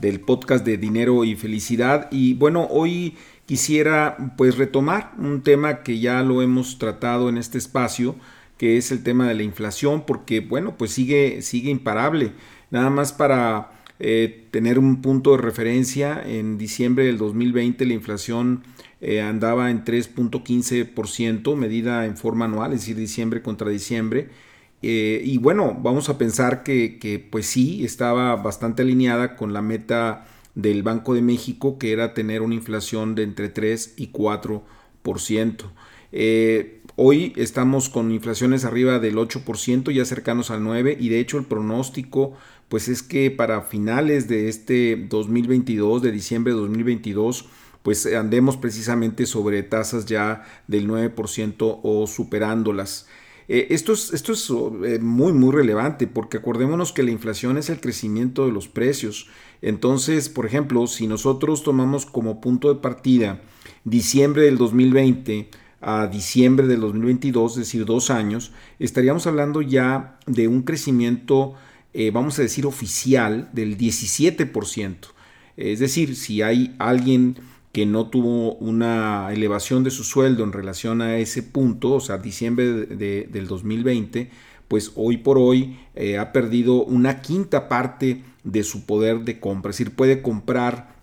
del podcast de dinero y felicidad. Y bueno, hoy quisiera pues retomar un tema que ya lo hemos tratado en este espacio, que es el tema de la inflación, porque bueno, pues sigue, sigue imparable. Nada más para eh, tener un punto de referencia, en diciembre del 2020 la inflación eh, andaba en 3.15%, medida en forma anual, es decir, diciembre contra diciembre eh, y bueno, vamos a pensar que, pues sí, estaba bastante alineada con la meta del Banco de México, que era tener una inflación de entre 3 y 4%. Eh, hoy estamos con inflaciones arriba del 8%, ya cercanos al 9%, y de hecho el pronóstico pues es que para finales de este 2022, de diciembre de 2022, pues andemos precisamente sobre tasas ya del 9% o superándolas. Eh, esto es, esto es eh, muy, muy relevante porque acordémonos que la inflación es el crecimiento de los precios. Entonces, por ejemplo, si nosotros tomamos como punto de partida diciembre del 2020 a diciembre del 2022, es decir, dos años, estaríamos hablando ya de un crecimiento, eh, vamos a decir, oficial del 17%. Es decir, si hay alguien que no tuvo una elevación de su sueldo en relación a ese punto, o sea, diciembre de, del 2020, pues hoy por hoy eh, ha perdido una quinta parte de su poder de compra. Es decir, puede comprar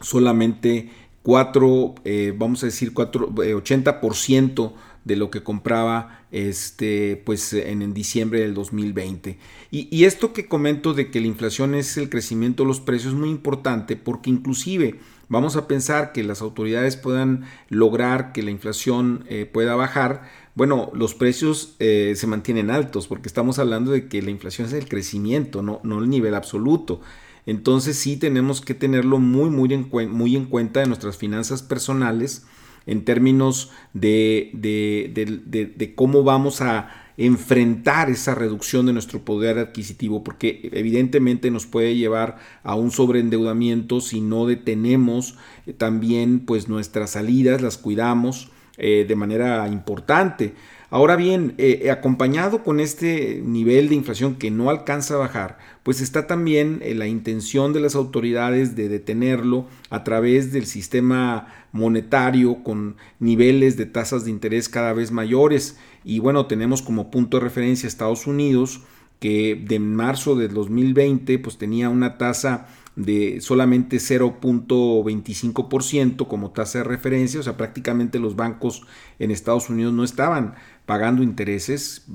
solamente 4, eh, vamos a decir, 4, 80% eh, de lo que compraba este, pues, en, en diciembre del 2020. Y, y, esto que comento de que la inflación es el crecimiento de los precios es muy importante porque inclusive vamos a pensar que las autoridades puedan lograr que la inflación eh, pueda bajar, bueno, los precios eh, se mantienen altos porque estamos hablando de que la inflación es el crecimiento, no, no el nivel absoluto. Entonces sí tenemos que tenerlo muy, muy en, muy en cuenta en nuestras finanzas personales en términos de, de cómo vamos a enfrentar esa reducción de nuestro poder adquisitivo, porque evidentemente nos puede llevar a un sobreendeudamiento si no detenemos eh, también pues nuestras salidas, las cuidamos eh, de manera importante. Ahora bien, eh, acompañado con este nivel de inflación que no alcanza a bajar, pues está también la intención de las autoridades de detenerlo a través del sistema monetario con niveles de tasas de interés cada vez mayores. Y bueno, tenemos como punto de referencia Estados Unidos, que de marzo del 2020 pues tenía una tasa de solamente 0.25% como tasa de referencia, o sea, prácticamente los bancos en Estados Unidos no estaban pagando intereses,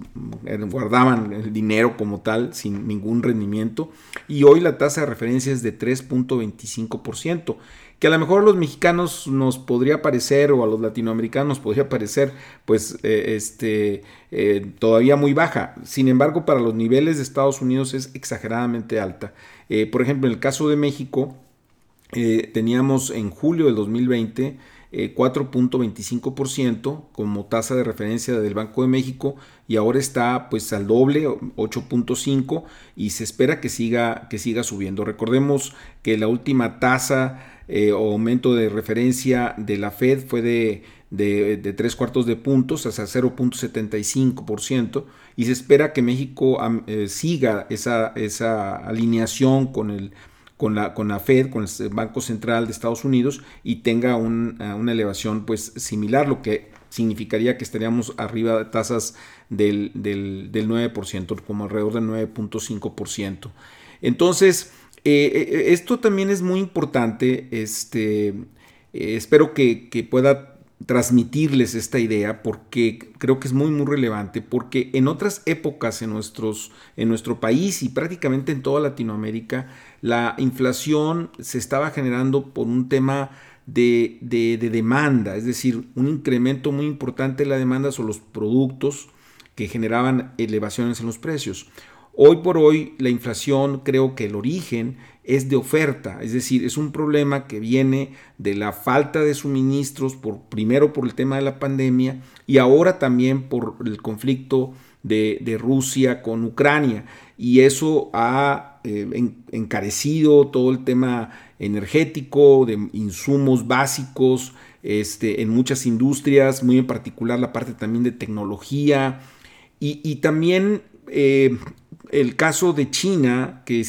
eh, guardaban el dinero como tal sin ningún rendimiento y hoy la tasa de referencia es de 3.25% que a lo mejor a los mexicanos nos podría parecer o a los latinoamericanos nos podría parecer pues eh, este, eh, todavía muy baja. Sin embargo, para los niveles de Estados Unidos es exageradamente alta. Eh, por ejemplo, en el caso de México, teníamos en julio del 2020 4.25% como tasa de referencia del Banco de México y ahora está pues al doble 8.5 y se espera que siga que siga subiendo. Recordemos que la última tasa eh, o aumento de referencia de la Fed fue de, de, 3 cuartos de puntos hasta 0.75% y se espera que México eh, siga esa, esa alineación con el con la, con la Fed, con el Banco Central de Estados Unidos y tenga eh, una elevación pues similar, lo que significaría que estaríamos arriba de tasas del, del, del 9%, como alrededor del 9.5%. Entonces, eh, eh, esto también es muy importante. Este, eh, espero que, pueda transmitirles esta idea porque creo que es muy muy relevante porque en otras épocas en, nuestros, en nuestro país y prácticamente en toda Latinoamérica la inflación se estaba generando por un tema de, de, de demanda, es decir, un incremento muy importante de la demanda sobre los productos que generaban elevaciones en los precios. Hoy por hoy la inflación creo que el origen es de oferta, es decir, es un problema que viene de la falta de suministros, por, primero por el tema de la pandemia y ahora también por el conflicto de, Rusia con Ucrania. Y eso ha eh, encarecido todo el tema energético, de insumos básicos, este, en muchas industrias, muy en particular la parte también de tecnología y, también eh, el caso de China, que,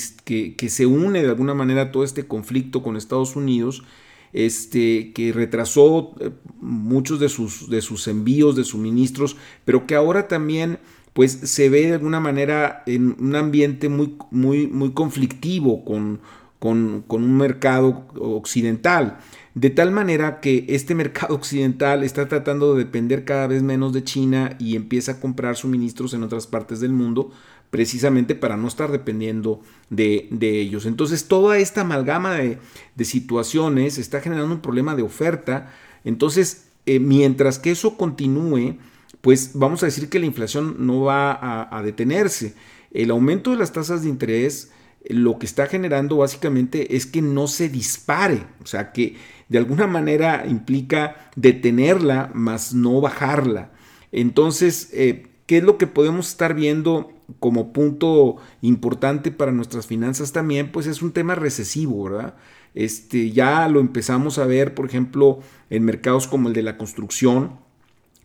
que, se une de alguna manera a todo este conflicto con Estados Unidos, este, que retrasó eh, muchos de sus, de sus envíos de suministros, pero que ahora también pues se ve de alguna manera en un ambiente muy, muy, muy conflictivo con, con, un mercado occidental. De tal manera que este mercado occidental está tratando de depender cada vez menos de China y empieza a comprar suministros en otras partes del mundo precisamente para no estar dependiendo de, ellos. Entonces toda esta amalgama de, situaciones está generando un problema de oferta. Entonces, eh, mientras que eso continúe, pues vamos a decir que la inflación no va a, detenerse. El aumento de las tasas de interés lo que está generando básicamente es que no se dispare, o sea, que de alguna manera implica detenerla, más no bajarla. Entonces, eh, ¿qué es lo que podemos estar viendo como punto importante para nuestras finanzas también? Pues es un tema recesivo, ¿verdad? Este, ya lo empezamos a ver, por ejemplo, en mercados como el de la construcción,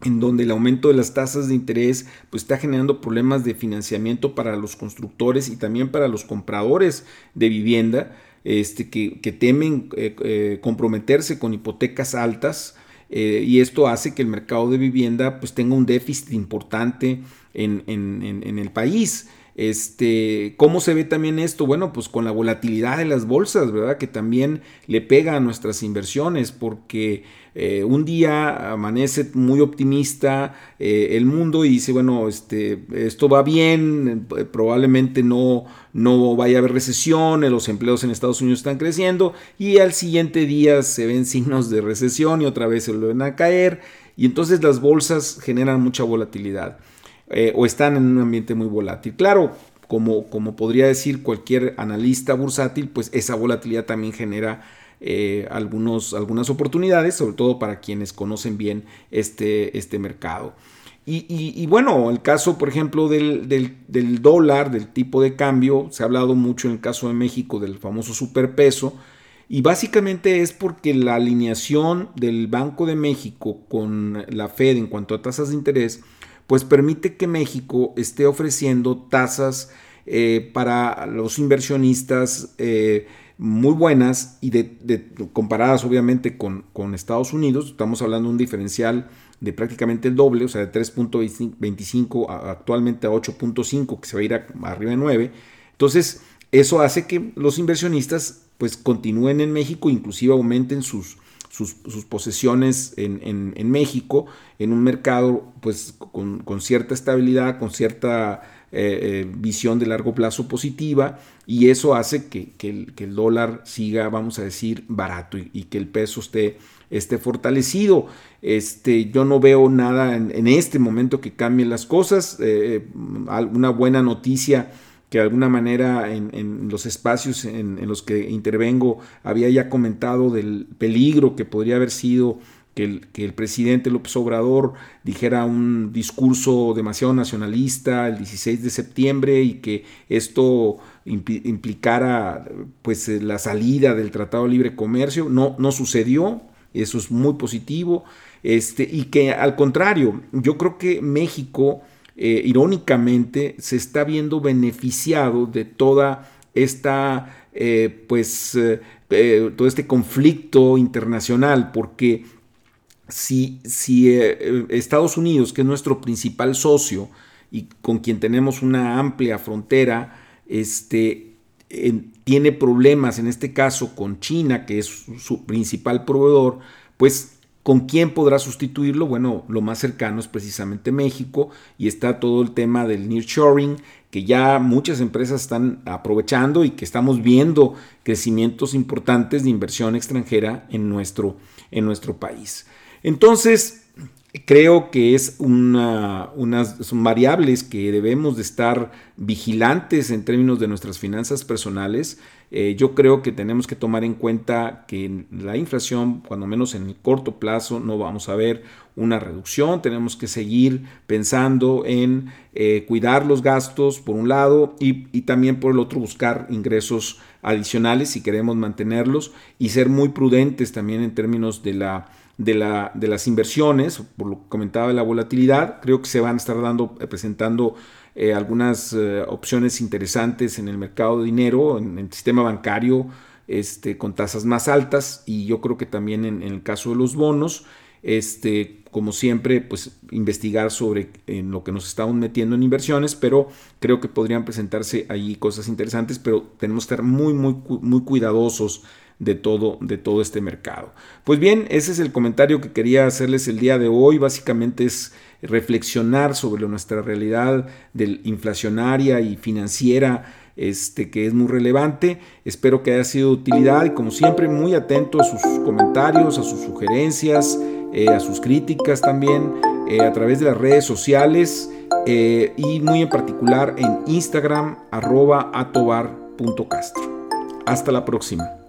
en donde el aumento de las tasas de interés pues está generando problemas de financiamiento para los constructores y también para los compradores de vivienda este, que, temen eh, eh, comprometerse con hipotecas altas eh, y esto hace que el mercado de vivienda pues tenga un déficit importante en, en el país. Este, ¿Cómo se ve también esto? Bueno, pues con la volatilidad de las bolsas, ¿verdad? Que también le pega a nuestras inversiones porque eh, un día amanece muy optimista eh, el mundo y dice, bueno, este, esto va bien, probablemente no, no vaya a haber recesión, los empleos en Estados Unidos están creciendo y al siguiente día se ven signos de recesión y otra vez se vuelven a caer y entonces las bolsas generan mucha volatilidad. Eh, o están en un ambiente muy volátil. Claro, como, como podría decir cualquier analista bursátil, pues esa volatilidad también genera eh, algunos, algunas oportunidades, sobre todo para quienes conocen bien este, este mercado. Y, bueno, el caso, por ejemplo, del, del, dólar, del tipo de cambio, se ha hablado mucho en el caso de México del famoso superpeso, y básicamente es porque la alineación del Banco de México con la Fed en cuanto a tasas de interés, pues permite que México esté ofreciendo tasas eh, para los inversionistas eh, muy buenas y de, comparadas obviamente con, con, Estados Unidos. Estamos hablando de un diferencial de prácticamente el doble, o sea, de 3.25 actualmente a 8.5, que se va a ir arriba de 9. Entonces, eso hace que los inversionistas pues continúen en México, inclusive aumenten sus, sus, posesiones en, México, en un mercado pues con, cierta estabilidad, con cierta eh, eh, visión de largo plazo positiva y eso hace que, el, dólar siga, vamos a decir, barato y, que el peso esté, esté fortalecido. Este, yo no veo nada en, este momento que cambien las cosas. Eh, una buena noticia que de alguna manera en, los espacios en, los que intervengo había ya comentado del peligro que podría haber sido que el, presidente López Obrador dijera un discurso demasiado nacionalista el 16 de septiembre y que esto implicara pues la salida del Tratado de Libre Comercio. No, no sucedió, eso es muy positivo. Este, y que al contrario, yo creo que México eh, irónicamente, se está viendo beneficiado de toda esta, eh, pues, eh, todo este conflicto internacional, porque si, si Estados Unidos, que es nuestro principal socio y con quien tenemos una amplia frontera, este, tiene problemas, en este caso con China, que es su principal proveedor, pues ¿Con quién podrá sustituirlo? Bueno, lo más cercano es precisamente México y está todo el tema del nearshoring que ya muchas empresas están aprovechando y que estamos viendo crecimientos importantes de inversión extranjera en nuestro, en nuestro país. Entonces, creo que es una, unas son variables que debemos de estar vigilantes en términos de nuestras finanzas personales. Eh, yo creo que tenemos que tomar en cuenta que la inflación, cuando menos en el corto plazo, no vamos a ver una reducción. Tenemos que seguir pensando en eh, cuidar los gastos por un lado y, y también por el otro buscar ingresos adicionales si queremos mantenerlos y ser muy prudentes también en términos de la de, la, de las inversiones, por lo que comentaba de la volatilidad, creo que se van a estar dando, eh, presentando eh, algunas eh, opciones interesantes en el mercado de dinero, en, el sistema bancario, este, con tasas más altas y yo creo que también en, el caso de los bonos, este, como siempre, pues investigar sobre en lo que nos estamos metiendo en inversiones, pero creo que podrían presentarse ahí cosas interesantes, pero tenemos que estar muy, muy, muy cuidadosos de todo, de todo este mercado. Pues bien, ese es el comentario que quería hacerles el día de hoy. Básicamente es reflexionar sobre nuestra realidad del inflacionaria y financiera este, que es muy relevante. Espero que haya sido de utilidad y como siempre muy atento a sus comentarios, a sus sugerencias, eh, a sus críticas también eh, a través de las redes sociales eh, y muy en particular en Instagram arroba atobar.castro. Hasta la próxima.